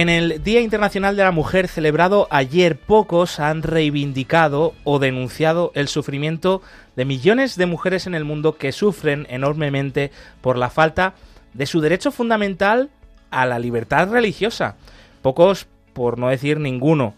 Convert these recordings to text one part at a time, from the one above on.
En el Día Internacional de la Mujer celebrado ayer, pocos han reivindicado o denunciado el sufrimiento de millones de mujeres en el mundo que sufren enormemente por la falta de su derecho fundamental a la libertad religiosa. Pocos, por no decir ninguno.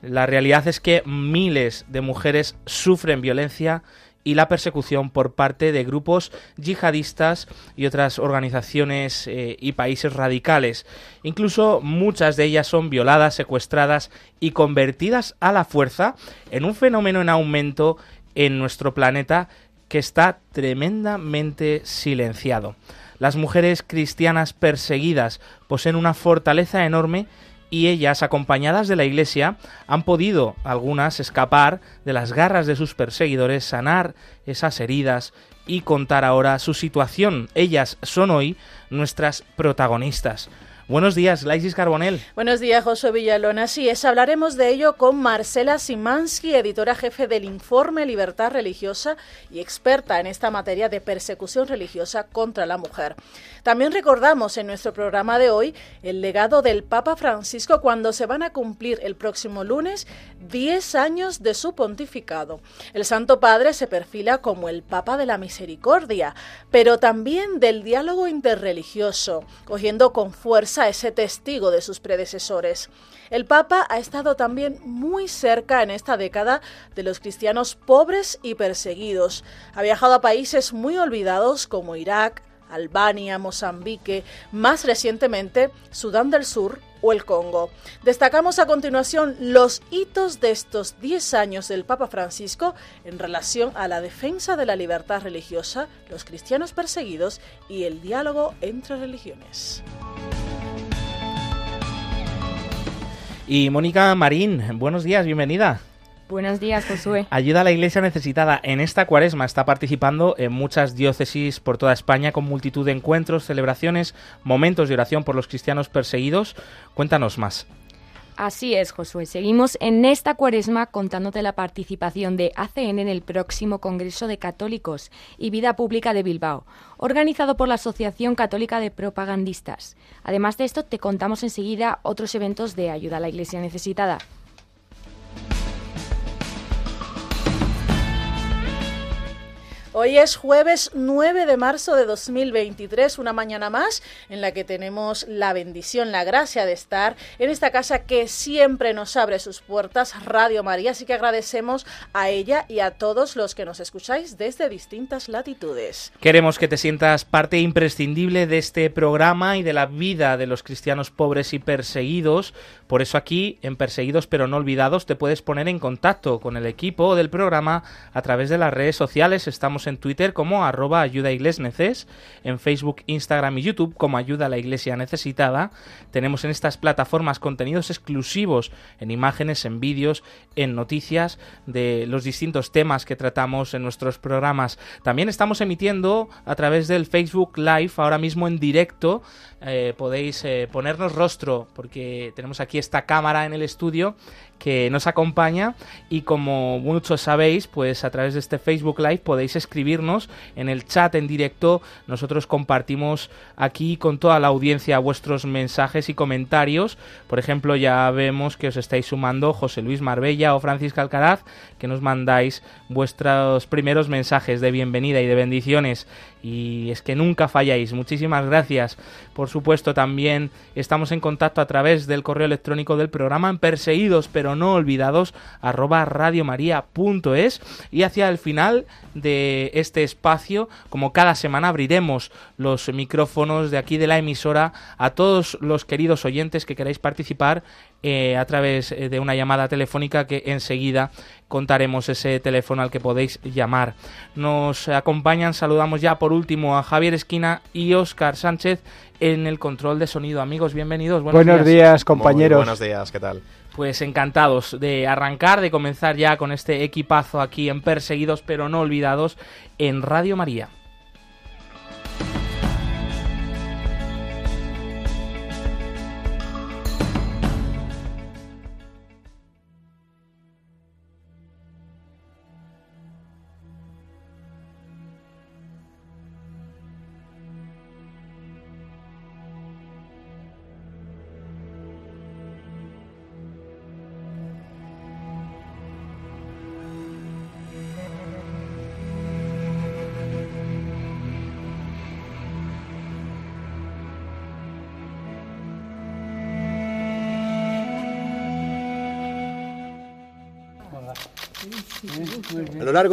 La realidad es que miles de mujeres sufren violencia y la persecución por parte de grupos yihadistas y otras organizaciones eh, y países radicales. Incluso muchas de ellas son violadas, secuestradas y convertidas a la fuerza en un fenómeno en aumento en nuestro planeta que está tremendamente silenciado. Las mujeres cristianas perseguidas poseen una fortaleza enorme y ellas, acompañadas de la Iglesia, han podido, algunas, escapar de las garras de sus perseguidores, sanar esas heridas y contar ahora su situación. Ellas son hoy nuestras protagonistas. Buenos días, Laisis Carbonel. Buenos días, José Villalona. Así es, hablaremos de ello con Marcela Simansky, editora jefe del informe Libertad Religiosa y experta en esta materia de persecución religiosa contra la mujer. También recordamos en nuestro programa de hoy el legado del Papa Francisco cuando se van a cumplir el próximo lunes 10 años de su pontificado. El Santo Padre se perfila como el Papa de la Misericordia, pero también del diálogo interreligioso, cogiendo con fuerza ese testigo de sus predecesores. El Papa ha estado también muy cerca en esta década de los cristianos pobres y perseguidos. Ha viajado a países muy olvidados como Irak, Albania, Mozambique, más recientemente Sudán del Sur o el Congo. Destacamos a continuación los hitos de estos 10 años del Papa Francisco en relación a la defensa de la libertad religiosa, los cristianos perseguidos y el diálogo entre religiones. Y Mónica Marín, buenos días, bienvenida. Buenos días, Josué. Ayuda a la Iglesia necesitada en esta cuaresma. Está participando en muchas diócesis por toda España con multitud de encuentros, celebraciones, momentos de oración por los cristianos perseguidos. Cuéntanos más. Así es, Josué. Seguimos en esta cuaresma contándote la participación de ACN en el próximo Congreso de Católicos y Vida Pública de Bilbao, organizado por la Asociación Católica de Propagandistas. Además de esto, te contamos enseguida otros eventos de ayuda a la Iglesia necesitada. Hoy es jueves 9 de marzo de 2023, una mañana más en la que tenemos la bendición, la gracia de estar en esta casa que siempre nos abre sus puertas, Radio María, así que agradecemos a ella y a todos los que nos escucháis desde distintas latitudes. Queremos que te sientas parte imprescindible de este programa y de la vida de los cristianos pobres y perseguidos, por eso aquí en Perseguidos pero no olvidados te puedes poner en contacto con el equipo del programa a través de las redes sociales, estamos en Twitter como arroba ayuda neces, en Facebook, Instagram y YouTube como ayuda a la iglesia necesitada. Tenemos en estas plataformas contenidos exclusivos en imágenes, en vídeos, en noticias de los distintos temas que tratamos en nuestros programas. También estamos emitiendo a través del Facebook Live ahora mismo en directo. Eh, podéis eh, ponernos rostro porque tenemos aquí esta cámara en el estudio que nos acompaña y como muchos sabéis, pues a través de este Facebook Live podéis escribirnos en el chat en directo. Nosotros compartimos aquí con toda la audiencia vuestros mensajes y comentarios. Por ejemplo, ya vemos que os estáis sumando José Luis Marbella o Francisca Alcaraz, que nos mandáis vuestros primeros mensajes de bienvenida y de bendiciones y es que nunca falláis. Muchísimas gracias. Por supuesto, también estamos en contacto a través del correo electrónico del programa en perseguidos pero no olvidados arroba radiomaria.es y hacia el final de este espacio, como cada semana, abriremos los micrófonos de aquí de la emisora a todos los queridos oyentes que queráis participar eh, a través eh, de una llamada telefónica que enseguida contaremos ese teléfono al que podéis llamar. Nos acompañan, saludamos ya por último a Javier Esquina y Óscar Sánchez en el control de sonido. Amigos, bienvenidos. Buenos, días. compañeros. buenos días, ¿qué tal? Pues encantados de arrancar, de comenzar ya con este equipazo aquí en Perseguidos pero no olvidados en Radio María.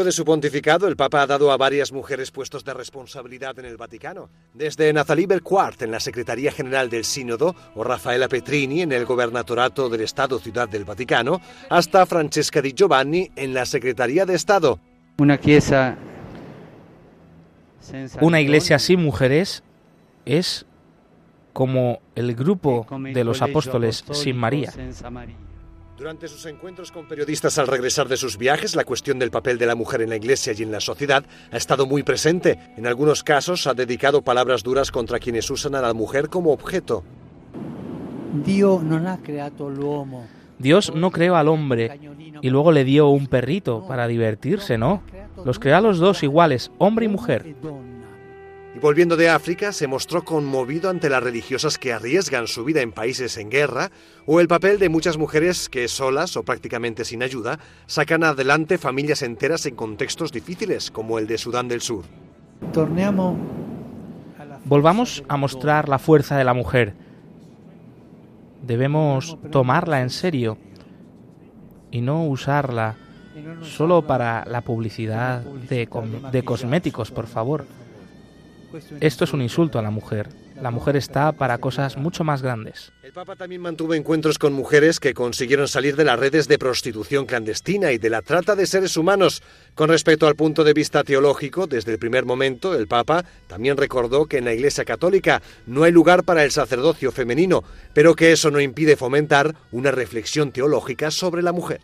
De su pontificado, el Papa ha dado a varias mujeres puestos de responsabilidad en el Vaticano, desde Nathalie Belquart en la Secretaría General del Sínodo o Rafaela Petrini en el Gobernatorato del Estado Ciudad del Vaticano, hasta Francesca Di Giovanni en la Secretaría de Estado. Una Una iglesia sin mujeres es como el grupo de los apóstoles sin María. Durante sus encuentros con periodistas al regresar de sus viajes, la cuestión del papel de la mujer en la Iglesia y en la sociedad ha estado muy presente. En algunos casos ha dedicado palabras duras contra quienes usan a la mujer como objeto. Dios no creó al hombre y luego le dio un perrito para divertirse, ¿no? Los creó a los dos iguales, hombre y mujer. Volviendo de África, se mostró conmovido ante las religiosas que arriesgan su vida en países en guerra o el papel de muchas mujeres que solas o prácticamente sin ayuda sacan adelante familias enteras en contextos difíciles como el de Sudán del Sur. Volvamos a mostrar la fuerza de la mujer. Debemos tomarla en serio y no usarla solo para la publicidad de, de cosméticos, por favor. Esto es un insulto a la mujer. La mujer está para cosas mucho más grandes. El Papa también mantuvo encuentros con mujeres que consiguieron salir de las redes de prostitución clandestina y de la trata de seres humanos. Con respecto al punto de vista teológico, desde el primer momento, el Papa también recordó que en la Iglesia Católica no hay lugar para el sacerdocio femenino, pero que eso no impide fomentar una reflexión teológica sobre la mujer.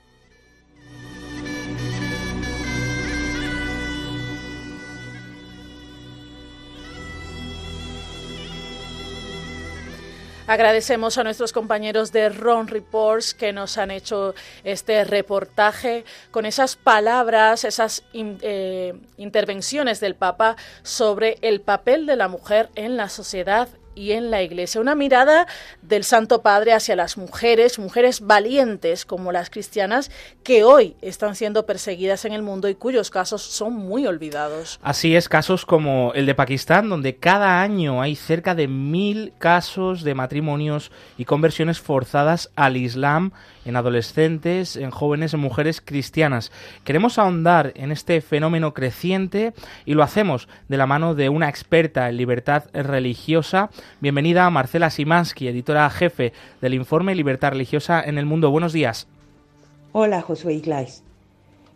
Agradecemos a nuestros compañeros de Ron Reports que nos han hecho este reportaje con esas palabras, esas eh, intervenciones del Papa sobre el papel de la mujer en la sociedad y en la Iglesia. Una mirada del Santo Padre hacia las mujeres, mujeres valientes como las cristianas, que hoy están siendo perseguidas en el mundo y cuyos casos son muy olvidados. Así es, casos como el de Pakistán, donde cada año hay cerca de mil casos de matrimonios y conversiones forzadas al Islam en adolescentes, en jóvenes, en mujeres cristianas. Queremos ahondar en este fenómeno creciente y lo hacemos de la mano de una experta en libertad religiosa. Bienvenida a Marcela Simansky, editora jefe del informe Libertad Religiosa en el Mundo. Buenos días. Hola, Josué Iglesias.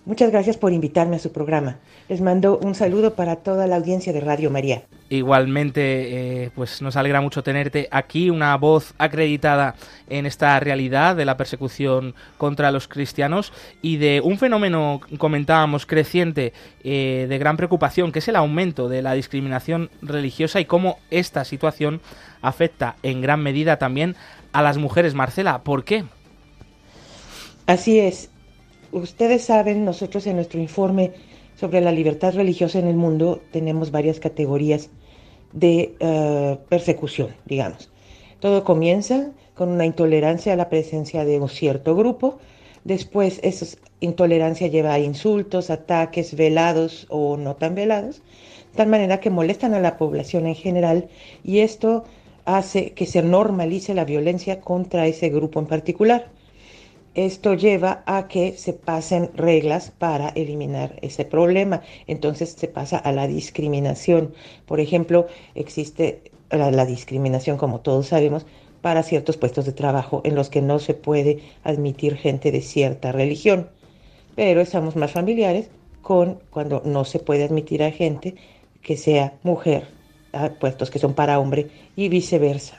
Muchas gracias por invitarme a su programa. Les mando un saludo para toda la audiencia de Radio María. Igualmente, eh, pues nos alegra mucho tenerte aquí, una voz acreditada en esta realidad de la persecución contra los cristianos y de un fenómeno, comentábamos, creciente eh, de gran preocupación, que es el aumento de la discriminación religiosa y cómo esta situación afecta en gran medida también a las mujeres. Marcela, ¿por qué? Así es ustedes saben, nosotros en nuestro informe sobre la libertad religiosa en el mundo tenemos varias categorías de eh, persecución, digamos. Todo comienza con una intolerancia a la presencia de un cierto grupo, después esa intolerancia lleva a insultos, ataques velados o no tan velados, de tal manera que molestan a la población en general y esto hace que se normalice la violencia contra ese grupo en particular. Esto lleva a que se pasen reglas para eliminar ese problema. Entonces se pasa a la discriminación. Por ejemplo, existe la, discriminación, como todos sabemos, para ciertos puestos de trabajo en los que no se puede admitir gente de cierta religión. Pero estamos más familiares con cuando no se puede admitir a gente que sea mujer a puestos que son para hombre y viceversa.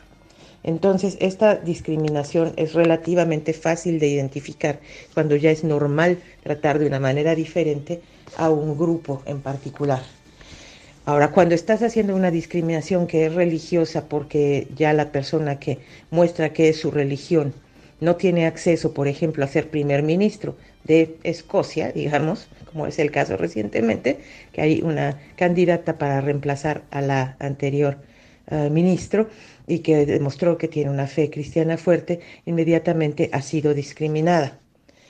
Entonces, esta discriminación es relativamente fácil de identificar cuando ya es normal tratar de una manera diferente a un grupo en particular. Ahora, cuando estás haciendo una discriminación que es religiosa porque ya la persona que muestra que es su religión no tiene acceso, por ejemplo, a ser primer ministro de Escocia, digamos, como es el caso recientemente, que hay una candidata para reemplazar a la anterior uh, ministro y que demostró que tiene una fe cristiana fuerte, inmediatamente ha sido discriminada.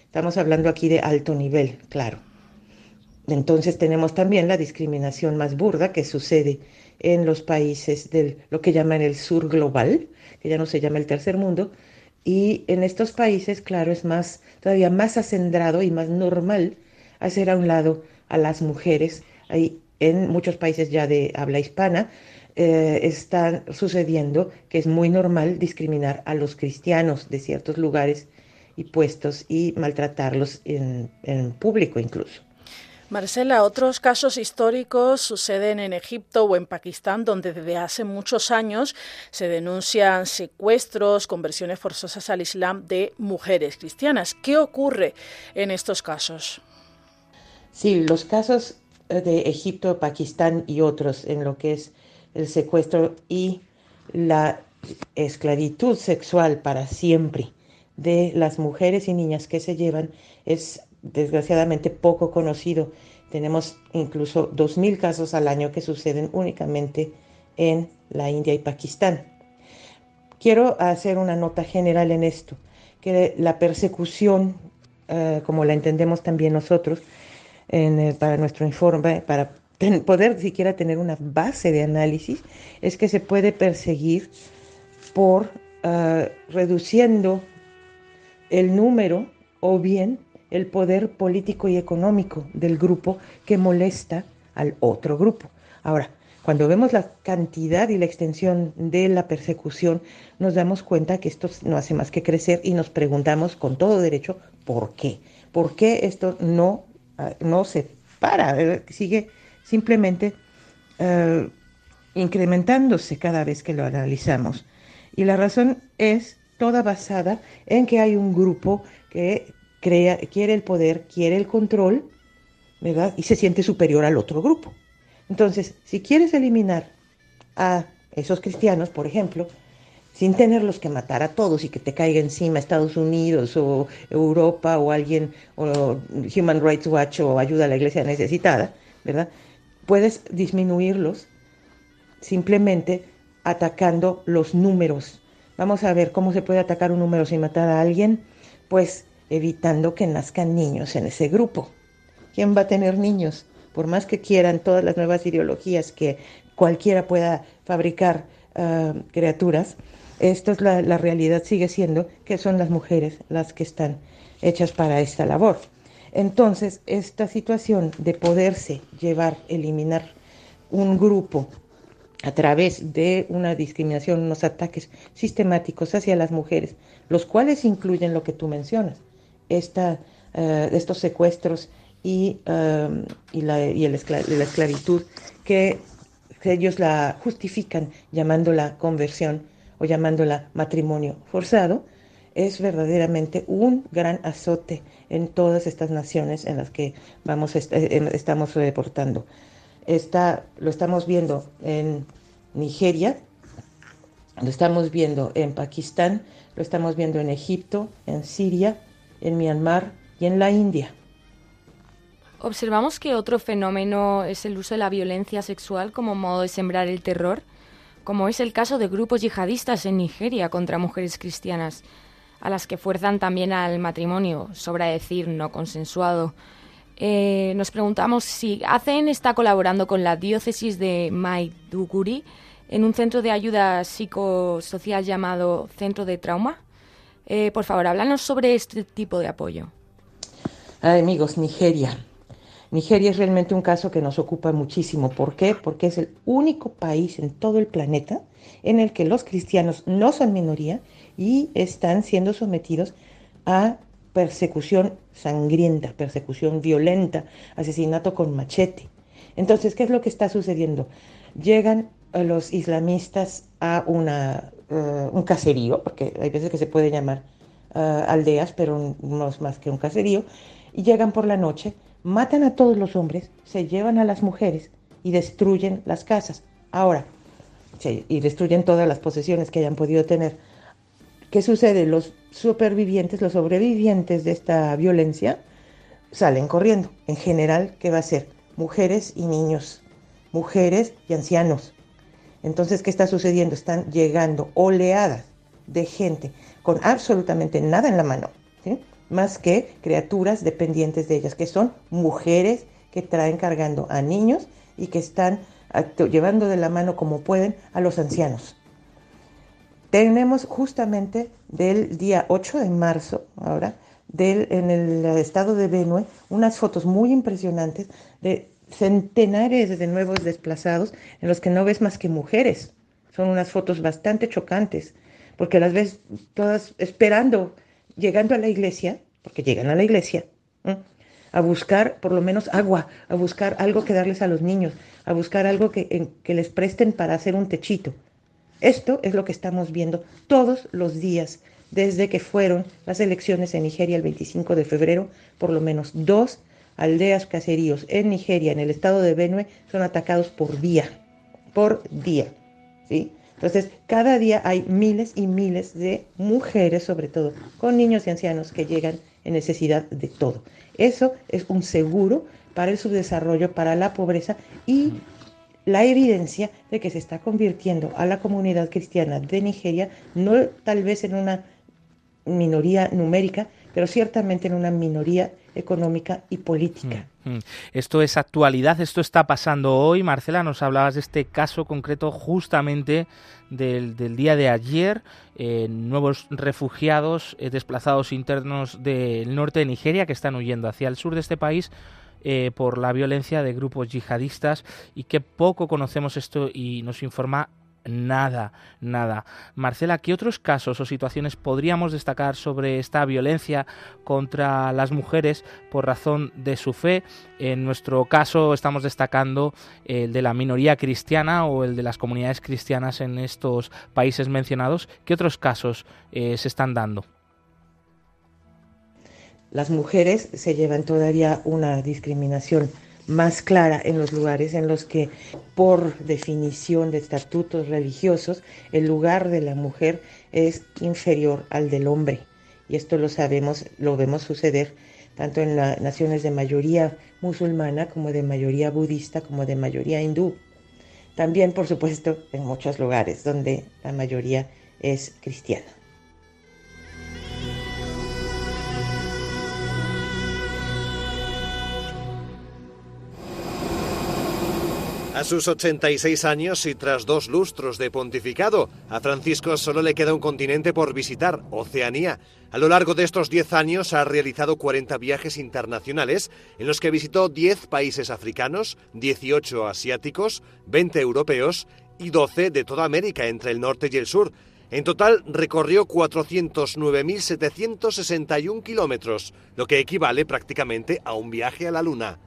Estamos hablando aquí de alto nivel, claro. Entonces tenemos también la discriminación más burda que sucede en los países de lo que llaman el sur global, que ya no se llama el tercer mundo, y en estos países, claro, es más, todavía más acendrado y más normal hacer a un lado a las mujeres. Hay en muchos países ya de habla hispana eh, está sucediendo que es muy normal discriminar a los cristianos de ciertos lugares y puestos y maltratarlos en, en público incluso. Marcela, otros casos históricos suceden en Egipto o en Pakistán, donde desde hace muchos años se denuncian secuestros, conversiones forzosas al Islam de mujeres cristianas. ¿Qué ocurre en estos casos? Sí, los casos eh, de Egipto, Pakistán y otros en lo que es el secuestro y la esclavitud sexual para siempre de las mujeres y niñas que se llevan es desgraciadamente poco conocido. Tenemos incluso 2.000 casos al año que suceden únicamente en la India y Pakistán. Quiero hacer una nota general en esto, que la persecución, uh, como la entendemos también nosotros, en, eh, para nuestro informe, para poder siquiera tener una base de análisis, es que se puede perseguir por uh, reduciendo el número o bien el poder político y económico del grupo que molesta al otro grupo. Ahora, cuando vemos la cantidad y la extensión de la persecución, nos damos cuenta que esto no hace más que crecer y nos preguntamos con todo derecho por qué. ¿Por qué esto no, uh, no se para? Sigue simplemente uh, incrementándose cada vez que lo analizamos. Y la razón es toda basada en que hay un grupo que crea, quiere el poder, quiere el control, ¿verdad? Y se siente superior al otro grupo. Entonces, si quieres eliminar a esos cristianos, por ejemplo, sin tenerlos que matar a todos y que te caiga encima Estados Unidos o Europa o alguien, o Human Rights Watch o ayuda a la iglesia necesitada, ¿verdad? Puedes disminuirlos simplemente atacando los números. Vamos a ver cómo se puede atacar un número sin matar a alguien. Pues evitando que nazcan niños en ese grupo. ¿Quién va a tener niños? Por más que quieran todas las nuevas ideologías que cualquiera pueda fabricar uh, criaturas, esto es la realidad, sigue siendo que son las mujeres las que están hechas para esta labor. Entonces, esta situación de poderse llevar, eliminar un grupo a través de una discriminación, unos ataques sistemáticos hacia las mujeres, los cuales incluyen lo que tú mencionas, esta, uh, estos secuestros y, uh, y, la, y el la esclavitud que ellos la justifican llamándola conversión o llamándola matrimonio forzado, es verdaderamente un gran azote en todas estas naciones en las que vamos est estamos reportando. Esta, lo estamos viendo en Nigeria, lo estamos viendo en Pakistán, lo estamos viendo en Egipto, en Siria, en Myanmar y en la India. Observamos que otro fenómeno es el uso de la violencia sexual como modo de sembrar el terror, como es el caso de grupos yihadistas en Nigeria contra mujeres cristianas, a las que fuerzan también al matrimonio, sobra decir, no consensuado. Eh, nos preguntamos si ACN está colaborando con la diócesis de Maiduguri en un centro de ayuda psicosocial llamado Centro de Trauma. Eh, por favor, háblanos sobre este tipo de apoyo. Ay, amigos, Nigeria. Nigeria es realmente un caso que nos ocupa muchísimo. ¿Por qué? Porque es el único país en todo el planeta en el que los cristianos no son minoría y están siendo sometidos a persecución sangrienta, persecución violenta, asesinato con machete. Entonces, ¿qué es lo que está sucediendo? Llegan los islamistas a una, eh, un caserío, porque hay veces que se puede llamar eh, aldeas, pero no es más que un caserío, y llegan por la noche, matan a todos los hombres, se llevan a las mujeres y destruyen las casas. Ahora, y destruyen todas las posesiones que hayan podido tener. ¿Qué sucede? Los supervivientes, los sobrevivientes de esta violencia, salen corriendo. En general, ¿qué va a ser? Mujeres y niños, mujeres y ancianos. Entonces, ¿qué está sucediendo? Están llegando oleadas de gente con absolutamente nada en la mano, más que criaturas dependientes de ellas, que son mujeres que traen cargando a niños y que están llevando de la mano como pueden a los ancianos. Tenemos justamente del día 8 de marzo, ahora, del, en el estado de Benue, unas fotos muy impresionantes de centenares de nuevos desplazados en los que no ves más que mujeres. Son unas fotos bastante chocantes, porque las ves todas esperando, llegando a la iglesia, porque llegan a la iglesia, a buscar por lo menos agua, a buscar algo que darles a los niños, a buscar algo que, que les presten para hacer un techito. Esto es lo que estamos viendo todos los días desde que fueron las elecciones en Nigeria el 25 de febrero, por lo menos dos aldeas caseríos en Nigeria, en el estado de Benue, son atacados por día, por día. ¿sí? Entonces, cada día hay miles y miles de mujeres, sobre todo, con niños y ancianos que llegan en necesidad de todo. Eso es un seguro para el subdesarrollo, para la pobreza y la evidencia de que se está convirtiendo a la comunidad cristiana de Nigeria, no tal vez en una minoría numérica, pero ciertamente en una minoría económica y política. Mm, mm. Esto es actualidad, esto está pasando hoy. Marcela, nos hablabas de este caso concreto justamente del, día de ayer, eh, nuevos refugiados, eh, desplazados internos del norte de Nigeria que están huyendo hacia el sur de este país eh, por la violencia de grupos yihadistas y que poco conocemos esto y nos informa nada, nada. Marcela, ¿qué otros casos o situaciones podríamos destacar sobre esta violencia contra las mujeres por razón de su fe? En nuestro caso estamos destacando el de la minoría cristiana o el de las comunidades cristianas en estos países mencionados. ¿Qué otros casos eh, se están dando? Las mujeres se llevan todavía una discriminación más clara en los lugares en los que, por definición de estatutos religiosos, el lugar de la mujer es inferior al del hombre. Y esto lo sabemos, lo vemos suceder tanto en las naciones de mayoría musulmana como de mayoría budista como de mayoría hindú. También, por supuesto, en muchos lugares donde la mayoría es cristiana. A sus 86 años y tras dos lustros de pontificado, a Francisco solo le queda un continente por visitar, Oceanía. A lo largo de estos 10 años ha realizado 40 viajes internacionales en los que visitó 10 países africanos, 18 asiáticos, 20 europeos y 12 de toda América entre el norte y el sur. En total recorrió 409.761 kilómetros, lo que equivale prácticamente a un viaje a la Luna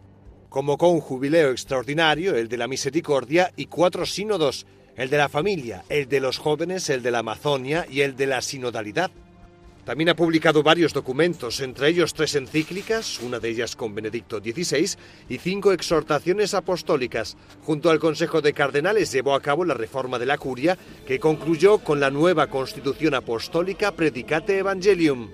convocó un jubileo extraordinario, el de la misericordia, y cuatro sínodos, el de la familia, el de los jóvenes, el de la Amazonia y el de la sinodalidad. También ha publicado varios documentos, entre ellos tres encíclicas, una de ellas con Benedicto XVI, y cinco exhortaciones apostólicas. Junto al Consejo de Cardenales llevó a cabo la reforma de la curia, que concluyó con la nueva Constitución Apostólica Predicate Evangelium.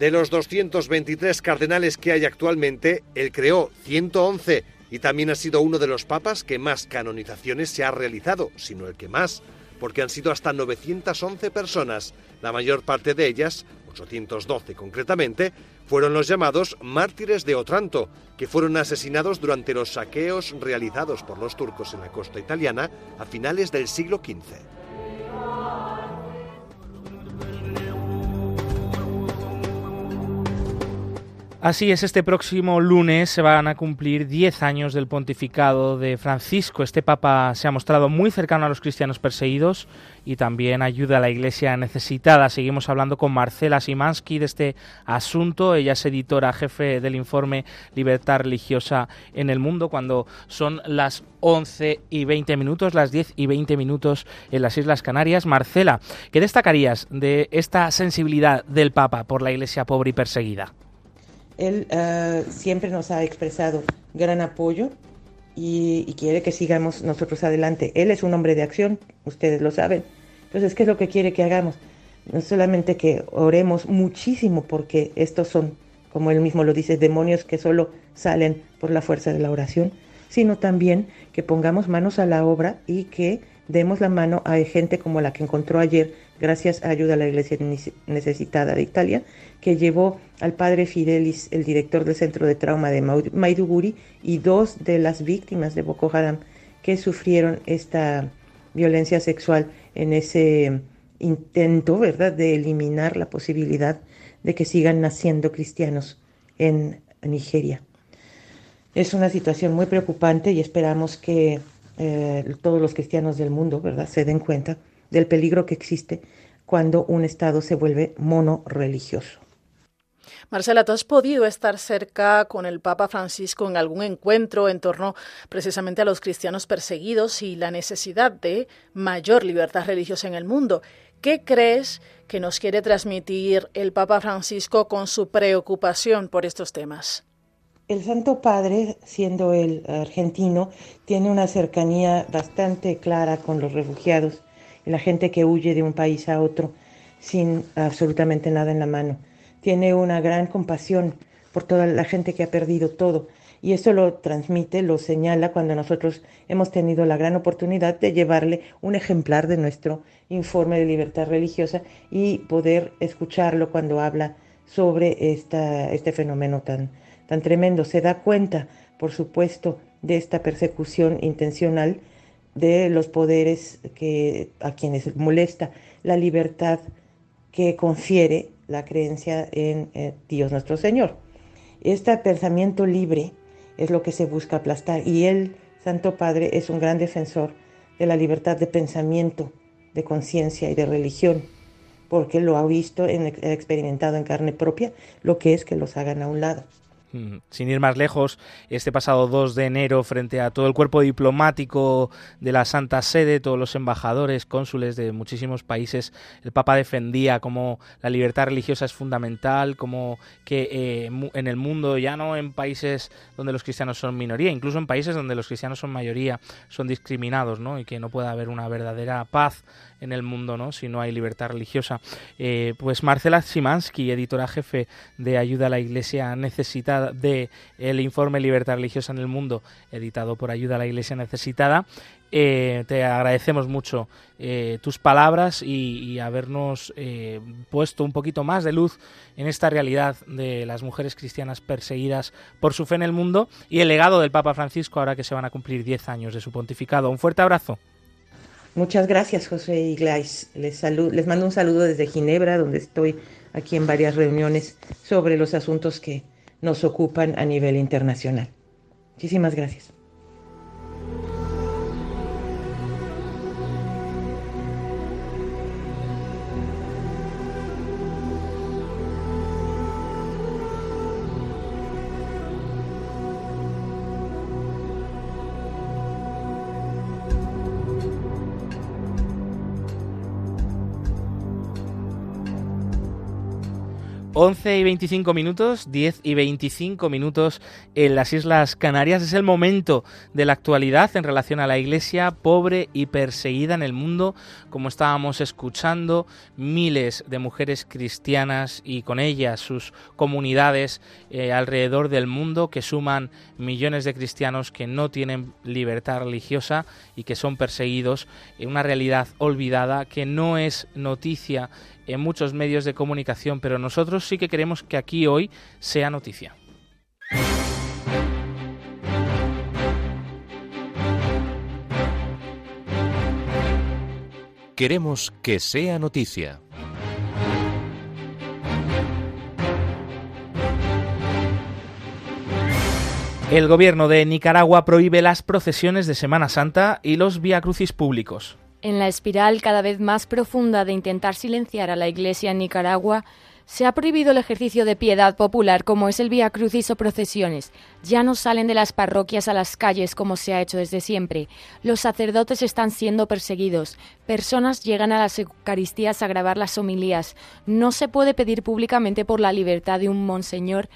De los 223 cardenales que hay actualmente, él creó 111 y también ha sido uno de los papas que más canonizaciones se ha realizado, sino el que más, porque han sido hasta 911 personas, la mayor parte de ellas, 812 concretamente, fueron los llamados mártires de Otranto, que fueron asesinados durante los saqueos realizados por los turcos en la costa italiana a finales del siglo XV. Así es, este próximo lunes se van a cumplir 10 años del pontificado de Francisco. Este papa se ha mostrado muy cercano a los cristianos perseguidos y también ayuda a la iglesia necesitada. Seguimos hablando con Marcela Simansky de este asunto. Ella es editora jefe del informe Libertad Religiosa en el Mundo cuando son las 11 y 20 minutos, las 10 y 20 minutos en las Islas Canarias. Marcela, ¿qué destacarías de esta sensibilidad del papa por la iglesia pobre y perseguida? Él uh, siempre nos ha expresado gran apoyo y, y, quiere que sigamos nosotros adelante. Él es un hombre de acción, ustedes lo saben. Entonces, ¿qué es lo que quiere que hagamos? No solamente que oremos muchísimo porque estos son, como él mismo lo dice, demonios que solo salen por la fuerza de la oración, sino también que pongamos manos a la obra y que demos la mano a gente como la que encontró ayer, gracias a ayuda a la Iglesia Necesitada de Italia, que llevó al padre Fidelis, el director del centro de trauma de Maiduguri, y dos de las víctimas de Boko Haram que sufrieron esta violencia sexual en ese intento, ¿verdad?, de eliminar la posibilidad de que sigan naciendo cristianos en Nigeria. Es una situación muy preocupante y esperamos que eh, todos los cristianos del mundo, ¿verdad?, se den cuenta del peligro que existe cuando un Estado se vuelve monorreligioso. Marcela, ¿tú has podido estar cerca con el Papa Francisco en algún encuentro en torno precisamente a los cristianos perseguidos y la necesidad de mayor libertad religiosa en el mundo? ¿Qué crees que nos quiere transmitir el Papa Francisco con su preocupación por estos temas? El Santo Padre, siendo el argentino, tiene una cercanía bastante clara con los refugiados y la gente que huye de un país a otro sin absolutamente nada en la mano tiene una gran compasión por toda la gente que ha perdido todo. Y eso lo transmite, lo señala cuando nosotros hemos tenido la gran oportunidad de llevarle un ejemplar de nuestro informe de libertad religiosa y poder escucharlo cuando habla sobre esta, este fenómeno tan, tan tremendo. Se da cuenta, por supuesto, de esta persecución intencional de los poderes que a quienes molesta la libertad que confiere la creencia en eh, Dios nuestro Señor. Este pensamiento libre es lo que se busca aplastar y el Santo Padre es un gran defensor de la libertad de pensamiento, de conciencia y de religión, porque lo ha visto, en, ha experimentado en carne propia lo que es que los hagan a un lado. Sin ir más lejos, este pasado 2 de enero, frente a todo el cuerpo diplomático de la Santa Sede, todos los embajadores, cónsules de muchísimos países, el Papa defendía como la libertad religiosa es fundamental, como que eh, en el mundo, ya no en países donde los cristianos son minoría, incluso en países donde los cristianos son mayoría, son discriminados, ¿no? Y que no puede haber una verdadera paz en el mundo, ¿no? Si no hay libertad religiosa. Eh, pues Marcela Simansky, editora jefe de Ayuda a la Iglesia Necesitada, de el informe Libertad Religiosa en el Mundo, editado por Ayuda a la Iglesia Necesitada, eh, te agradecemos mucho eh, tus palabras y, habernos puesto un poquito más de luz en esta realidad de las mujeres cristianas perseguidas por su fe en el mundo y el legado del Papa Francisco ahora que se van a cumplir 10 años de su pontificado. Un fuerte abrazo. Muchas gracias, José Iglesias. Les, les mando un saludo desde Ginebra, donde estoy aquí en varias reuniones sobre los asuntos que nos ocupan a nivel internacional. Muchísimas gracias. 11 y 25 minutos, 10 y 25 minutos en las Islas Canarias. Es el momento de la actualidad en relación a la iglesia pobre y perseguida en el mundo. Como estábamos escuchando, miles de mujeres cristianas y con ellas sus comunidades eh, alrededor del mundo que suman millones de cristianos que no tienen libertad religiosa y que son perseguidos en una realidad olvidada que no es noticia en muchos medios de comunicación, pero nosotros sí que queremos que aquí hoy sea noticia. Queremos que sea noticia. El gobierno de Nicaragua prohíbe las procesiones de Semana Santa y los viacrucis públicos. En la espiral cada vez más profunda de intentar silenciar a la Iglesia en Nicaragua, se ha prohibido el ejercicio de piedad popular como es el Vía Crucis o procesiones. Ya no salen de las parroquias a las calles como se ha hecho desde siempre. Los sacerdotes están siendo perseguidos. Personas llegan a las Eucaristías a grabar las homilías. No se puede pedir públicamente por la libertad de un monseñor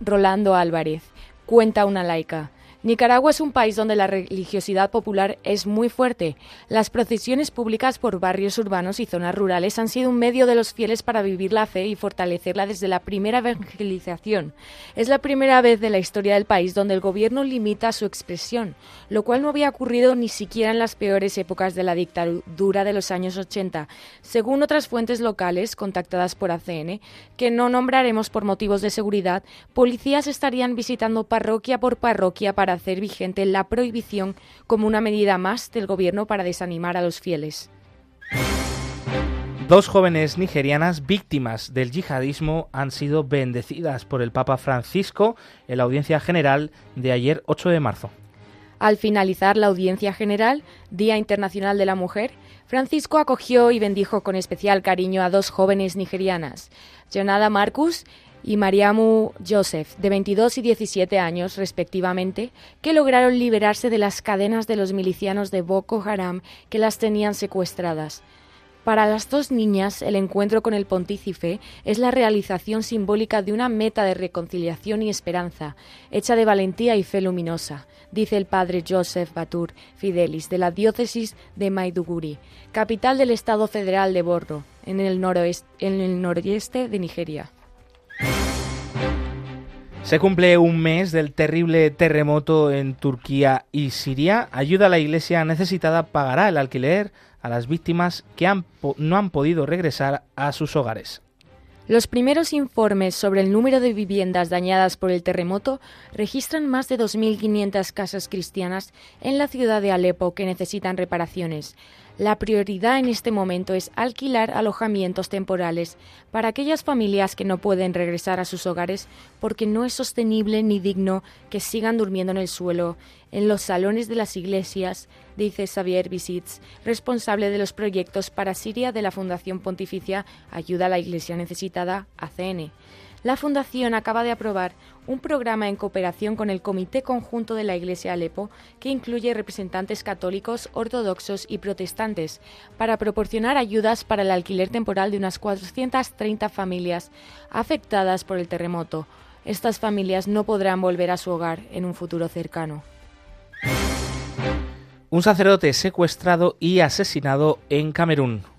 Rolando Álvarez cuenta una laica. Nicaragua es un país donde la religiosidad popular es muy fuerte. Las procesiones públicas por barrios urbanos y zonas rurales han sido un medio de los fieles para vivir la fe y fortalecerla desde la primera evangelización. Es la primera vez de la historia del país donde el gobierno limita su expresión, lo cual no había ocurrido ni siquiera en las peores épocas de la dictadura de los años 80, según otras fuentes locales contactadas por ACN, que no nombraremos por motivos de seguridad, policías estarían visitando parroquia por parroquia para hacer vigente la prohibición como una medida más del gobierno para desanimar a los fieles. Dos jóvenes nigerianas víctimas del yihadismo han sido bendecidas por el Papa Francisco en la audiencia general de ayer 8 de marzo. Al finalizar la audiencia general, Día Internacional de la Mujer, Francisco acogió y bendijo con especial cariño a dos jóvenes nigerianas, Jonada Marcus y Mariamu Joseph, de 22 y 17 años respectivamente, que lograron liberarse de las cadenas de los milicianos de Boko Haram que las tenían secuestradas. Para las dos niñas, el encuentro con el pontífice es la realización simbólica de una meta de reconciliación y esperanza, hecha de valentía y fe luminosa, dice el padre Joseph Batur Fidelis, de la diócesis de Maiduguri, capital del Estado federal de Borno, en el noroeste de Nigeria. Se cumple un mes del terrible terremoto en Turquía y Siria. Ayuda a la iglesia necesitada pagará el alquiler a las víctimas que no han podido regresar a sus hogares. Los primeros informes sobre el número de viviendas dañadas por el terremoto registran más de 2.500 casas cristianas en la ciudad de Alepo que necesitan reparaciones. La prioridad en este momento es alquilar alojamientos temporales para aquellas familias que no pueden regresar a sus hogares porque no es sostenible ni digno que sigan durmiendo en el suelo, en los salones de las iglesias, dice Xavier Visits, responsable de los proyectos para Siria de la Fundación Pontificia Ayuda a la Iglesia Necesitada, ACN. La Fundación acaba de aprobar un programa en cooperación con el Comité Conjunto de la Iglesia Alepo que incluye representantes católicos, ortodoxos y protestantes para proporcionar ayudas para el alquiler temporal de unas 430 familias afectadas por el terremoto. Estas familias no podrán volver a su hogar en un futuro cercano. Un sacerdote secuestrado y asesinado en Camerún.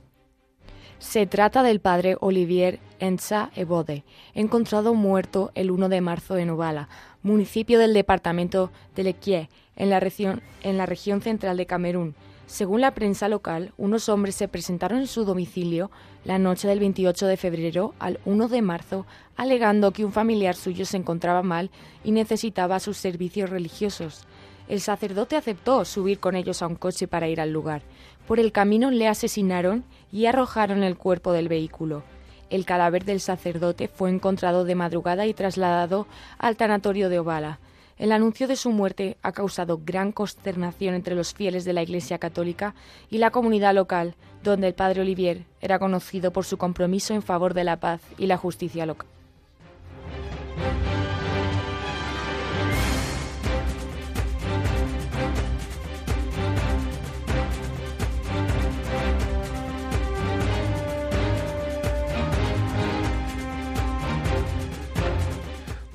Se trata del padre Olivier Enza Ebode, encontrado muerto el 1 de marzo en Ovala, municipio del departamento de Lequié, en la, en la región central de Camerún. Según la prensa local, unos hombres se presentaron en su domicilio la noche del 28 de febrero al 1 de marzo, alegando que un familiar suyo se encontraba mal y necesitaba sus servicios religiosos. El sacerdote aceptó subir con ellos a un coche para ir al lugar. Por el camino le asesinaron y arrojaron el cuerpo del vehículo. El cadáver del sacerdote fue encontrado de madrugada y trasladado al tanatorio de Ovala. El anuncio de su muerte ha causado gran consternación entre los fieles de la Iglesia Católica y la comunidad local, donde el padre Olivier era conocido por su compromiso en favor de la paz y la justicia local.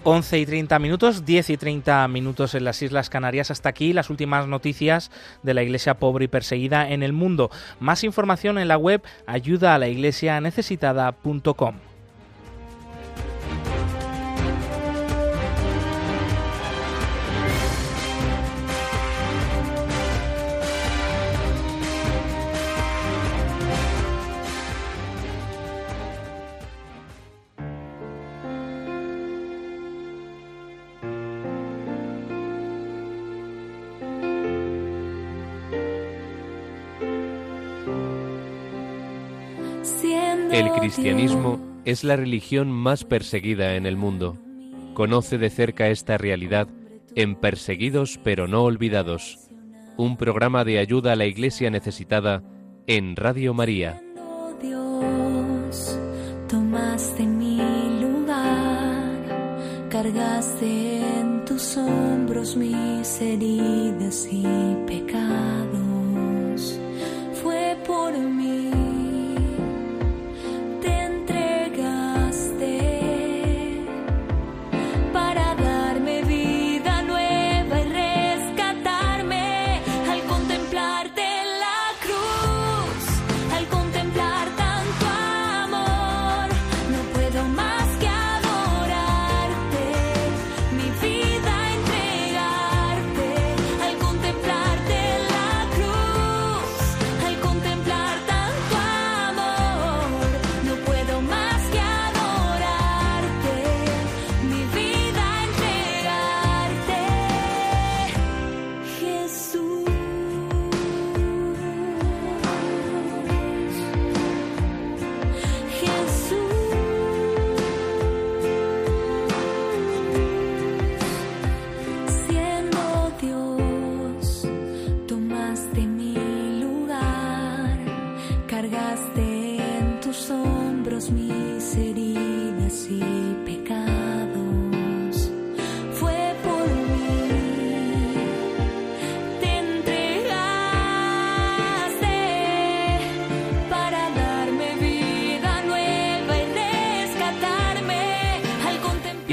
11 y 30 minutos, 10 y 30 minutos en las Islas Canarias. Hasta aquí las últimas noticias de la iglesia pobre y perseguida en el mundo. Más información en la web ayuda a la iglesia necesitada.com. cristianismo es la religión más perseguida en el mundo. Conoce de cerca esta realidad en Perseguidos pero no olvidados, un programa de ayuda a la Iglesia necesitada en Radio María. Dios, tomaste mi lugar, cargaste en tus hombros mis heridas y pecados.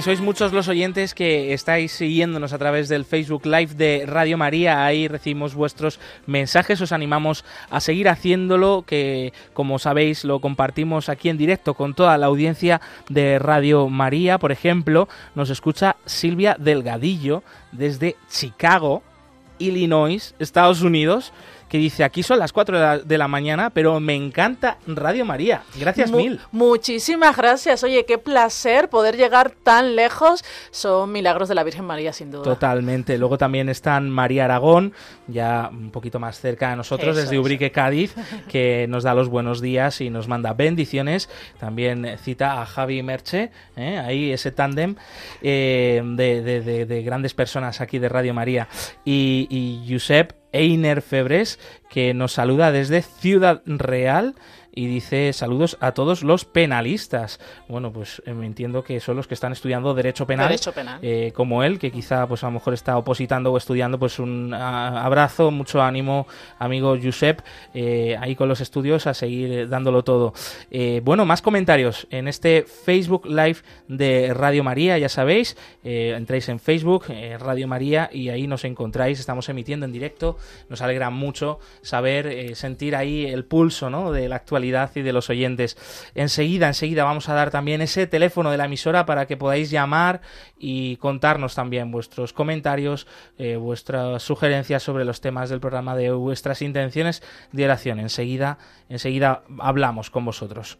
Sois muchos los oyentes que estáis siguiéndonos a través del Facebook Live de Radio María. Ahí recibimos vuestros mensajes. Os animamos a seguir haciéndolo, que como sabéis lo compartimos aquí en directo con toda la audiencia de Radio María. Por ejemplo, nos escucha Silvia Delgadillo desde Chicago, Illinois, Estados Unidos, que dice, aquí son las 4 de la, de la mañana, pero me encanta Radio María. Gracias Mu- mil. Muchísimas gracias. Oye, qué placer poder llegar tan lejos. Son milagros de la Virgen María, sin duda. Totalmente. Luego también están María Aragón, ya un poquito más cerca de nosotros, Eso, desde eso. Ubrique, Cádiz, que nos da los buenos días y nos manda bendiciones. También cita a Javi Merche, ¿eh? ahí ese tándem eh, de, de- de- de grandes personas aquí de Radio María. Y, y Josep Einer Febres, que nos saluda desde Ciudad Real y dice saludos a todos los penalistas. Bueno, pues eh, me entiendo que son los que están estudiando Derecho Penal, Derecho penal. eh, como él, que quizá pues a lo mejor está opositando o estudiando, pues un a- abrazo, mucho ánimo, amigo Josep, eh, ahí con los estudios a seguir dándolo todo. Eh, bueno, más comentarios en este Facebook Live de Radio María, ya sabéis, entráis en Facebook, Radio María, y ahí nos encontráis, estamos emitiendo en directo, nos alegra mucho saber, sentir ahí el pulso ¿no? de la actualidad y de los oyentes. Enseguida, enseguida vamos a dar también ese teléfono de la emisora para que podáis llamar y contarnos también vuestros comentarios, eh, vuestras sugerencias sobre los temas del programa, de vuestras intenciones de oración. Enseguida, enseguida hablamos con vosotros.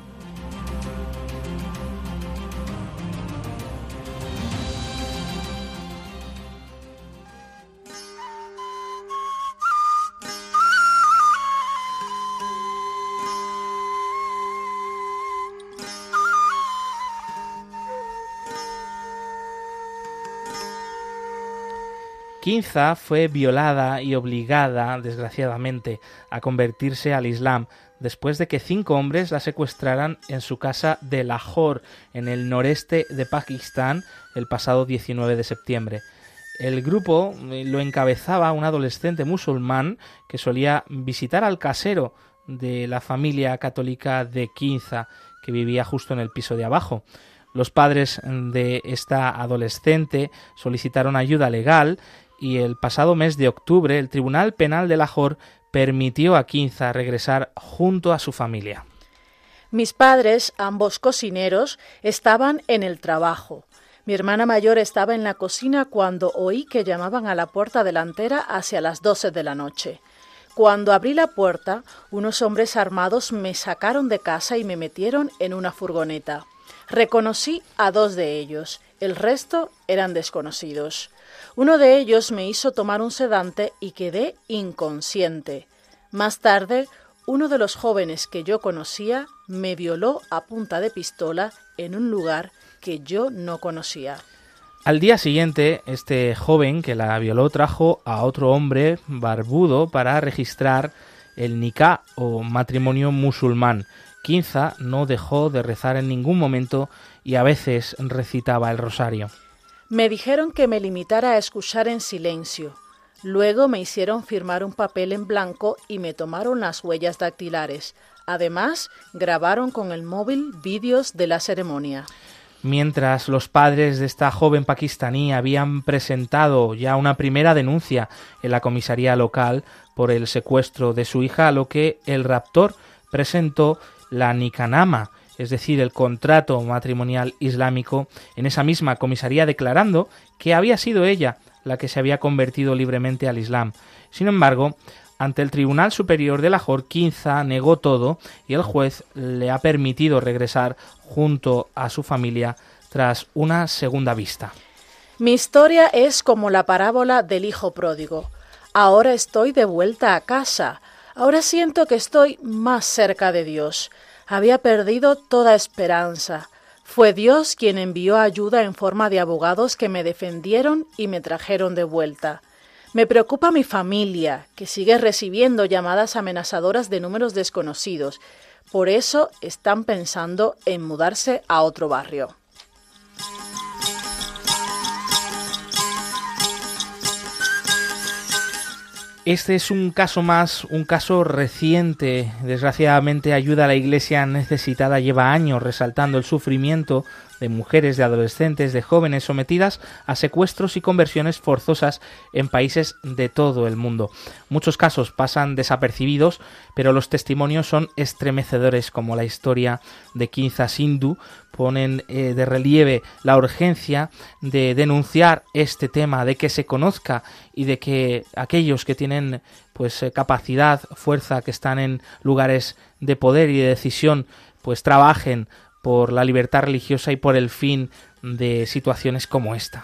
Quinza fue violada y obligada, desgraciadamente, a convertirse al Islam después de que cinco hombres la secuestraran en su casa de Lahore, en el noreste de Pakistán, el pasado 19 de septiembre. El grupo eh, lo encabezaba un adolescente musulmán que solía visitar al casero de la familia católica de Quinza, que vivía justo en el piso de abajo. Los padres de esta adolescente solicitaron ayuda legal y el pasado mes de octubre el Tribunal Penal de Lahore permitió a Quinza regresar junto a su familia. Mis padres, ambos cocineros, estaban en el trabajo. Mi hermana mayor estaba en la cocina cuando oí que llamaban a la puerta delantera hacia las doce de la noche. Cuando abrí la puerta, unos hombres armados me sacaron de casa y me metieron en una furgoneta. Reconocí a dos de ellos. El resto eran desconocidos. Uno de ellos me hizo tomar un sedante y quedé inconsciente. Más tarde, uno de los jóvenes que yo conocía me violó a punta de pistola en un lugar que yo no conocía. Al día siguiente, este joven que la violó trajo a otro hombre barbudo para registrar el nikah o matrimonio musulmán. Quinza no dejó de rezar en ningún momento y a veces recitaba el rosario. Me dijeron que me limitara a escuchar en silencio. Luego me hicieron firmar un papel en blanco y me tomaron las huellas dactilares. Además, grabaron con el móvil vídeos de la ceremonia. Mientras los padres de esta joven pakistaní habían presentado ya una primera denuncia en la comisaría local por el secuestro de su hija, a lo que el raptor presentó la Nikanama, es decir, el contrato matrimonial islámico, en esa misma comisaría declarando que había sido ella la que se había convertido libremente al Islam. Sin embargo, ante el Tribunal Superior de Lahore, Quinza negó todo y el juez le ha permitido regresar junto a su familia tras una segunda vista. Mi historia es como la parábola del hijo pródigo. Ahora estoy de vuelta a casa. Ahora siento que estoy más cerca de Dios. Había perdido toda esperanza. Fue Dios quien envió ayuda en forma de abogados que me defendieron y me trajeron de vuelta. Me preocupa mi familia, que sigue recibiendo llamadas amenazadoras de números desconocidos. Por eso están pensando en mudarse a otro barrio. Este es un caso más, un caso reciente. Desgraciadamente, ayuda a la iglesia necesitada lleva años resaltando el sufrimiento de mujeres, de adolescentes, de jóvenes sometidas a secuestros y conversiones forzosas en países de todo el mundo. Muchos casos pasan desapercibidos, pero los testimonios son estremecedores, como la historia de Kinza Sindhu, ponen eh, de relieve la urgencia de denunciar este tema, de que se conozca y de que aquellos que tienen pues eh, capacidad, fuerza, que están en lugares de poder y de decisión, pues trabajen por la libertad religiosa y por el fin de situaciones como esta.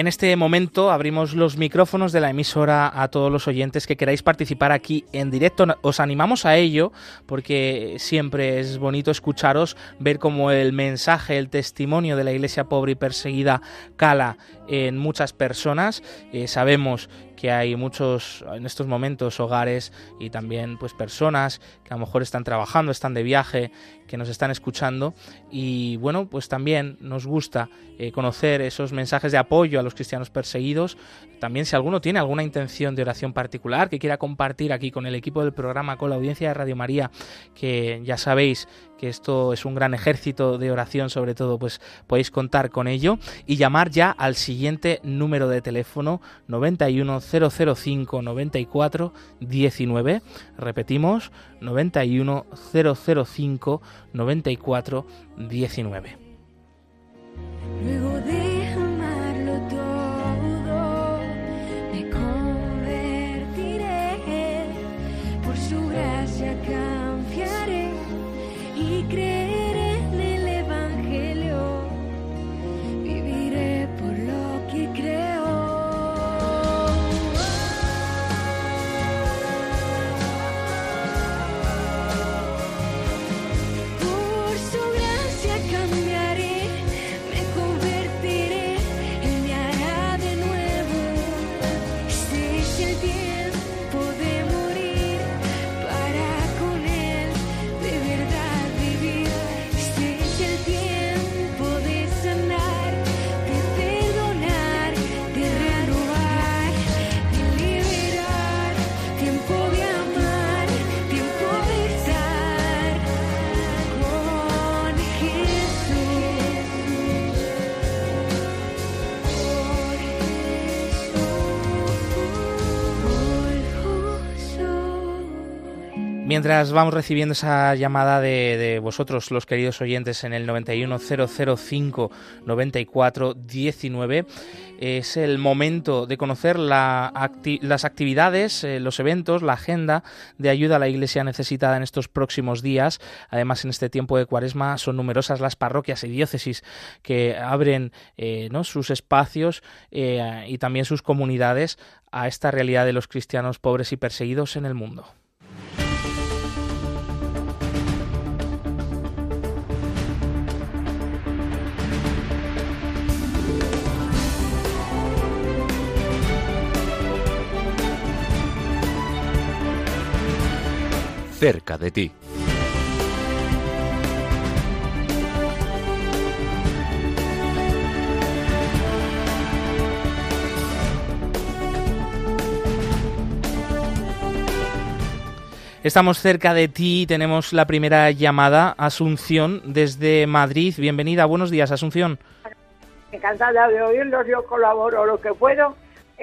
En este momento abrimos los micrófonos de la emisora a todos los oyentes que queráis participar aquí en directo. Os animamos a ello porque siempre es bonito escucharos, ver cómo el mensaje, el testimonio de la iglesia pobre y perseguida cala en muchas personas. Eh, sabemos que hay muchos en estos momentos hogares y también pues personas que a lo mejor están trabajando, están de viaje, que nos están escuchando y bueno, pues también nos gusta eh, conocer esos mensajes de apoyo a los cristianos perseguidos. También si alguno tiene alguna intención de oración particular que quiera compartir aquí con el equipo del programa, con la audiencia de Radio María, que ya sabéis que esto es un gran ejército de oración, sobre todo, pues podéis contar con ello y llamar ya al siguiente número de teléfono 91005 94 19. Repetimos, 91005 94 19. Mientras vamos recibiendo esa llamada de, de vosotros, los queridos oyentes, en el 91005 9419, es el momento de conocer la las actividades, eh, los eventos, la agenda de ayuda a la Iglesia necesitada en estos próximos días. Además, en este tiempo de Cuaresma son numerosas las parroquias y diócesis que abren eh, ¿no? sus espacios eh, y también sus comunidades a esta realidad de los cristianos pobres y perseguidos en el mundo. Cerca de ti. Estamos cerca de ti, tenemos la primera llamada, Asunción, desde Madrid. Bienvenida, buenos días, Asunción. encantada de oírlos, yo colaboro lo que puedo.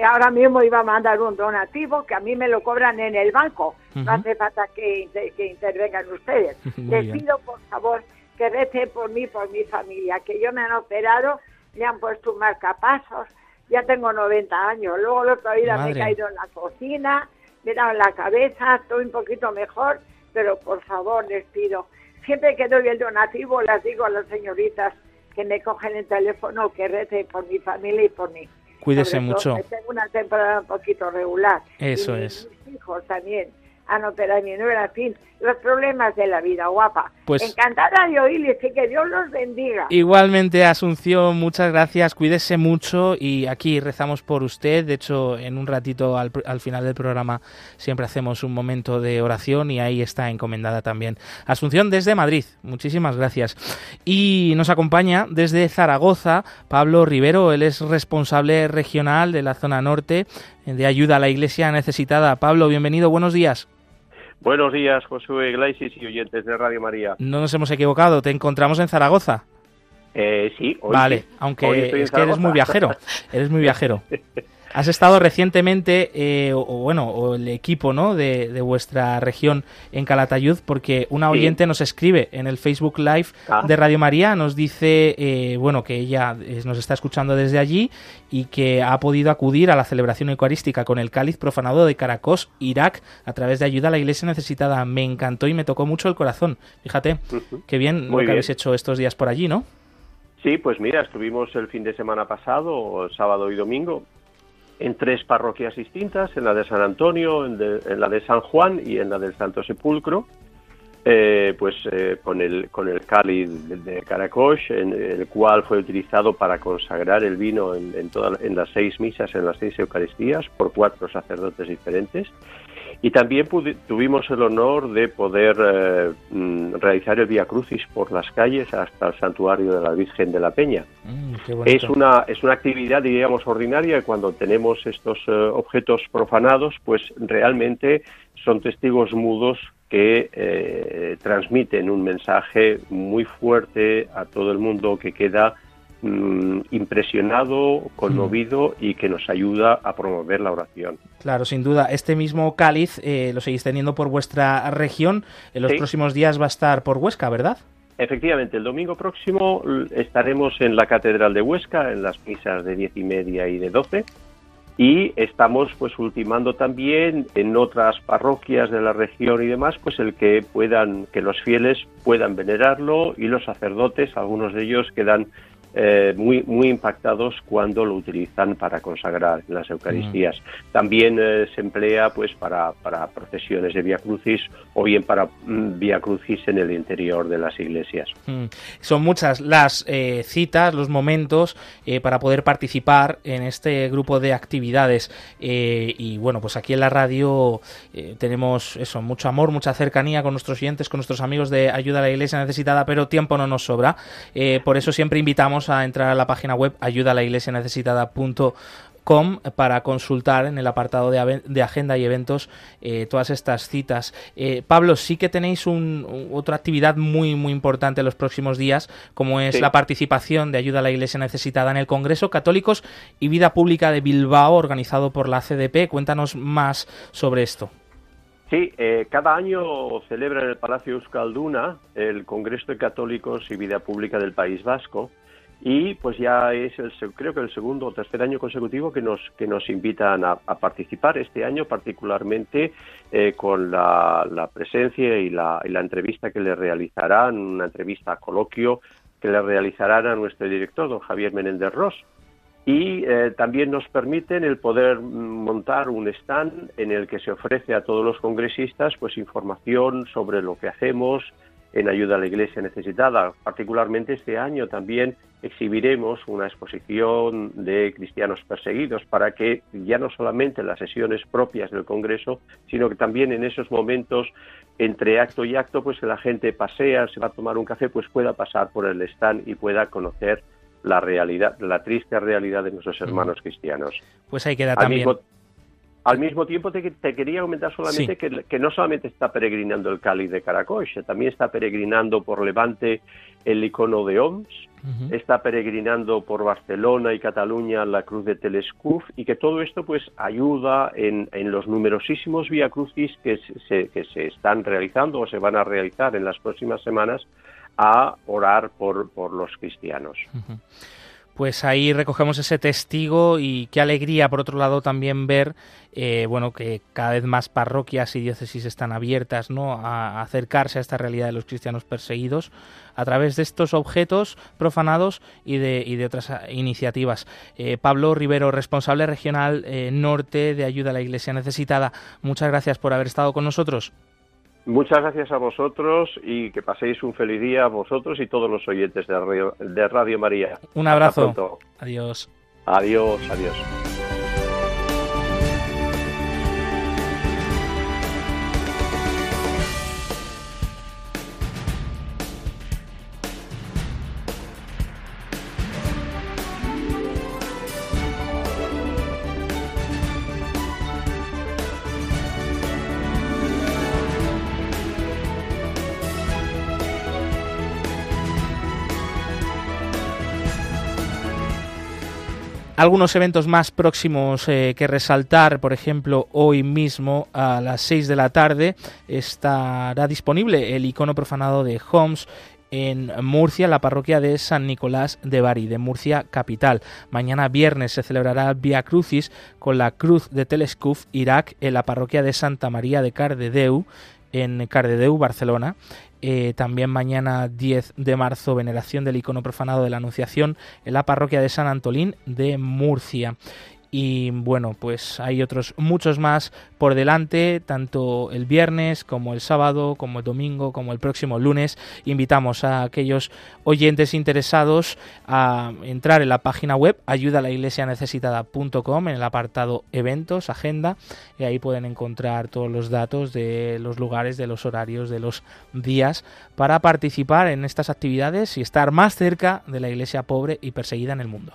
Ahora mismo iba a mandar un donativo que a mí me lo cobran en el banco. No hace falta que, inter- que intervengan ustedes. Muy Les pido, por favor, que recen por mí, por mi familia, que yo me han operado, me han puesto un marcapasos, ya tengo 90 años. Luego el otro día me he caído en la cocina, me he dado en la cabeza, estoy un poquito mejor, pero por favor les pido, siempre que doy el donativo les digo a las señoritas que me cogen el teléfono que recen por mi familia y por mí. Cuídese mucho. que Tengo una temporada un poquito regular. Eso Y es. Mis hijos también han operado a mi nuera, en fin, los problemas de la vida, guapa. Pues- Encantada de oírles y que Dios los bendiga. Igualmente, Asunción, muchas gracias, cuídese mucho y aquí rezamos por usted. De hecho, en un ratito al, al final del programa siempre hacemos un momento de oración y ahí está encomendada también. Asunción desde Madrid, muchísimas gracias. Y nos acompaña desde Zaragoza Pablo Rivero, él es responsable regional de la zona norte de ayuda a la iglesia necesitada. Pablo, bienvenido, buenos días. Buenos días, Josué Iglesias y oyentes de Radio María. No nos hemos equivocado, te encontramos en Zaragoza. Eh, sí, hoy vale, sí. aunque Hoy es que eres muy viajero, eres muy viajero. Has estado recientemente, eh, o, o bueno, o el equipo ¿no? de, de vuestra región en Calatayud, porque una Sí. oyente nos escribe en el Facebook Live Ah. de Radio María, nos dice, eh, bueno, que ella eh, nos está escuchando desde allí y que ha podido acudir a la celebración eucarística con el cáliz profanado de Caracos, Irak, a través de ayuda a la iglesia necesitada. Me encantó y me tocó mucho el corazón. Fíjate, Ujú. qué bien lo que bien. habéis hecho estos días por allí, ¿no? Sí, pues mira, estuvimos el fin de semana pasado, sábado y domingo, en tres parroquias distintas, en la de San Antonio, en, la de San Juan y en la del Santo Sepulcro, eh, pues eh, con el con el cáliz de, Caracosh, en el cual fue utilizado para consagrar el vino en, en, en las seis misas, en las seis Eucaristías, por cuatro sacerdotes diferentes. Y también tuvimos el honor de poder eh, mm, realizar el Via Crucis por las calles hasta el santuario de la Virgen de la Peña. Mm. Es una, es una actividad, diríamos, ordinaria. y Cuando tenemos estos eh, objetos profanados, pues realmente son testigos mudos que eh, transmiten un mensaje muy fuerte a todo el mundo que queda mm, impresionado, conmovido y que nos ayuda a promover la oración. Claro, sin duda. Este mismo cáliz eh, lo seguís teniendo por vuestra región. En los Sí. próximos días va a estar por Huesca, ¿verdad? Efectivamente, el domingo próximo estaremos en la Catedral de Huesca, en las misas de diez y media y de doce, y estamos pues ultimando también en otras parroquias de la región y demás, pues el que puedan, que los fieles puedan venerarlo y los sacerdotes, algunos de ellos quedan eh, muy muy impactados cuando lo utilizan para consagrar las Eucaristías. También eh, se emplea pues para, para procesiones de Via Crucis o bien para mm, Via Crucis en el interior de las iglesias. Mm. Son muchas las eh, citas, los momentos para poder participar en este grupo de actividades. Y bueno, pues aquí en la radio tenemos eso, mucho amor, mucha cercanía con nuestros oyentes, con nuestros amigos de Ayuda a la Iglesia Necesitada, pero tiempo no nos sobra. Por eso siempre invitamos a entrar a la página web ayudalaiglesianecesitada.com para consultar en el apartado de, agenda y eventos eh, todas estas citas. Eh, Pablo, sí que tenéis un- un- otra actividad muy muy importante en los próximos días, como es Sí. la participación de ayuda a la Iglesia necesitada en el Congreso Católicos y Vida Pública de Bilbao, organizado por la CDP. Cuéntanos más sobre esto. Sí, eh, cada año celebra en el Palacio Euskalduna el Congreso de Católicos y Vida Pública del País Vasco y pues ya es el creo que el segundo o tercer año consecutivo que nos que nos invitan a, a participar. Este año particularmente eh, con la, presencia y la, entrevista que le realizarán una entrevista coloquio que le realizarán a nuestro director don Javier Menéndez Ross y eh, también nos permiten el poder montar un stand en el que se ofrece a todos los congresistas pues información sobre lo que hacemos en ayuda a la iglesia necesitada. Particularmente este año también exhibiremos una exposición de cristianos perseguidos para que ya no solamente en las sesiones propias del Congreso, sino que también en esos momentos entre acto y acto, pues que la gente pasea, se va a tomar un café, pues pueda pasar por el stand y pueda conocer la realidad, la triste realidad de nuestros hermanos cristianos. Pues ahí queda Al también. mismo, al mismo tiempo te, te quería comentar solamente Sí. que, que no solamente está peregrinando el cáliz de Caracoche, también está peregrinando por Levante el icono de Oms, está peregrinando por Barcelona y Cataluña la cruz de Telescuf y que todo esto pues ayuda en, en los numerosísimos vía crucis que se, que se están realizando o se van a realizar en las próximas semanas a orar por, por los cristianos. Pues ahí recogemos ese testigo y qué alegría, por otro lado, también ver, eh, bueno, que cada vez más parroquias y diócesis están abiertas, ¿no? A acercarse a esta realidad de los cristianos perseguidos a través de estos objetos profanados y de, y de otras ah, iniciativas. Eh, Pablo Rivero, responsable regional eh, norte de ayuda a la Iglesia necesitada. Muchas gracias por haber estado con nosotros. Muchas gracias a vosotros y que paséis un feliz día a vosotros y todos los oyentes de Radio, de Radio María. Un abrazo. Adiós. Adiós, adiós. Algunos eventos más próximos eh, que resaltar, por ejemplo, hoy mismo a las 6 de la tarde estará disponible el icono profanado de Homs en Murcia, la parroquia de San Nicolás de Bari, de Murcia capital. Mañana viernes se celebrará Via Crucis con la Cruz de Telescuf, Irak, en la parroquia de Santa María de Cardedeu, en Cardedeu, Barcelona. Eh, también mañana 10 de marzo, veneración del icono profanado de la Anunciación en la parroquia de San Antolín de Murcia. Y bueno, pues hay otros muchos más por delante, tanto el viernes como el sábado, como el domingo, como el próximo lunes. Invitamos a aquellos oyentes interesados a entrar en la página web ayudalaiglesianecesitada.com en el apartado eventos, agenda, y ahí pueden encontrar todos los datos de los lugares, de los horarios, de los días para participar en estas actividades y estar más cerca de la iglesia pobre y perseguida en el mundo.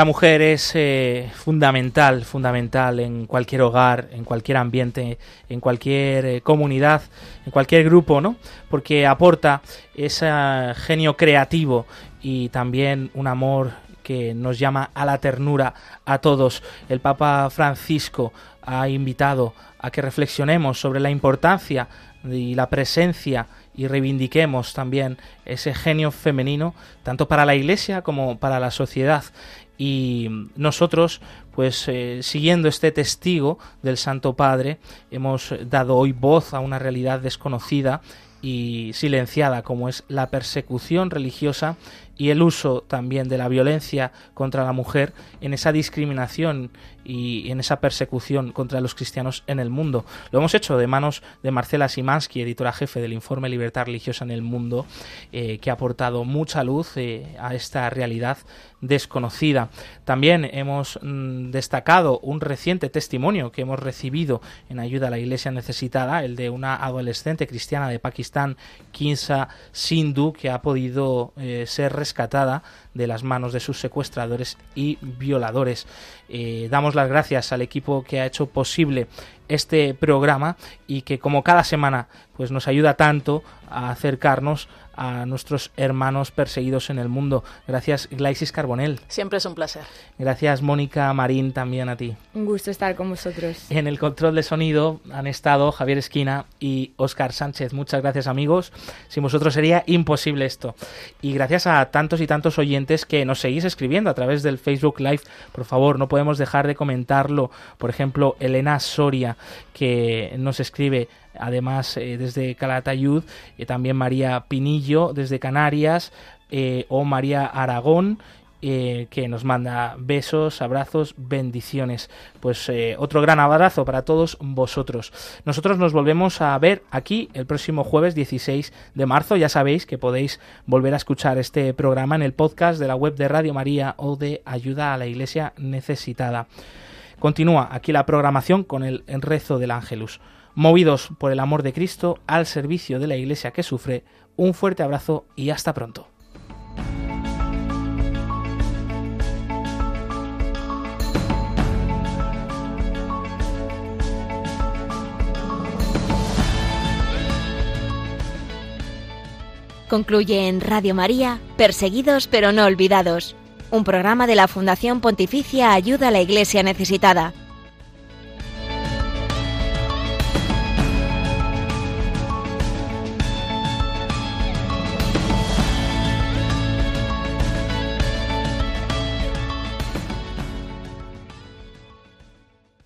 La mujer es eh, fundamental, fundamental en cualquier hogar, en cualquier ambiente, en cualquier eh, comunidad, en cualquier grupo, ¿no? Porque aporta ese genio creativo y también un amor que nos llama a la ternura a todos. El Papa Francisco ha invitado a que reflexionemos sobre la importancia y la presencia y reivindiquemos también ese genio femenino, tanto para la Iglesia como para la sociedad. Y nosotros, pues eh, siguiendo este testigo del Santo Padre, hemos dado hoy voz a una realidad desconocida y silenciada como es la persecución religiosa y el uso también de la violencia contra la mujer en esa discriminación y en esa persecución contra los cristianos en el mundo. Lo hemos hecho de manos de Marcela Simansky, editora jefe del informe Libertad Religiosa en el Mundo, eh, que ha aportado mucha luz eh, a esta realidad desconocida. También hemos mm, destacado un reciente testimonio que hemos recibido en ayuda a la iglesia necesitada, el de una adolescente cristiana de Pakistán, Kinsa Sindhu, que ha podido eh, ser rescatada de las manos de sus secuestradores y violadores. Eh, damos las gracias al equipo que ha hecho posible este programa y que como cada semana pues nos ayuda tanto a acercarnos a nuestros hermanos perseguidos en el mundo. Gracias Glaisis Carbonel. Siempre es un placer. Gracias Mónica Marín también a ti. Un gusto estar con vosotros. En el control de sonido han estado Javier Esquina y Óscar Sánchez. Muchas gracias amigos. Sin vosotros sería imposible esto. Y gracias a tantos y tantos oyentes que nos seguís escribiendo a través del Facebook Live. Por favor, no podemos dejar de comentarlo. Por ejemplo, Elena Soria que nos escribe además eh, desde Calatayud, eh, también María Pinillo desde Canarias eh, o María Aragón. que nos manda besos, abrazos, bendiciones. Pues otro gran abrazo para todos vosotros. Nosotros nos volvemos a ver aquí el próximo jueves 16 de marzo. Ya sabéis que podéis volver a escuchar este programa en el podcast de la web de Radio María o de Ayuda a la Iglesia Necesitada. Continúa aquí la programación con el rezo del Ángelus movidos por el amor de Cristo al servicio de la Iglesia que sufre. Un fuerte abrazo y hasta pronto. Concluye en Radio María, Perseguidos pero no olvidados, un programa de la Fundación Pontificia Ayuda a la Iglesia Necesitada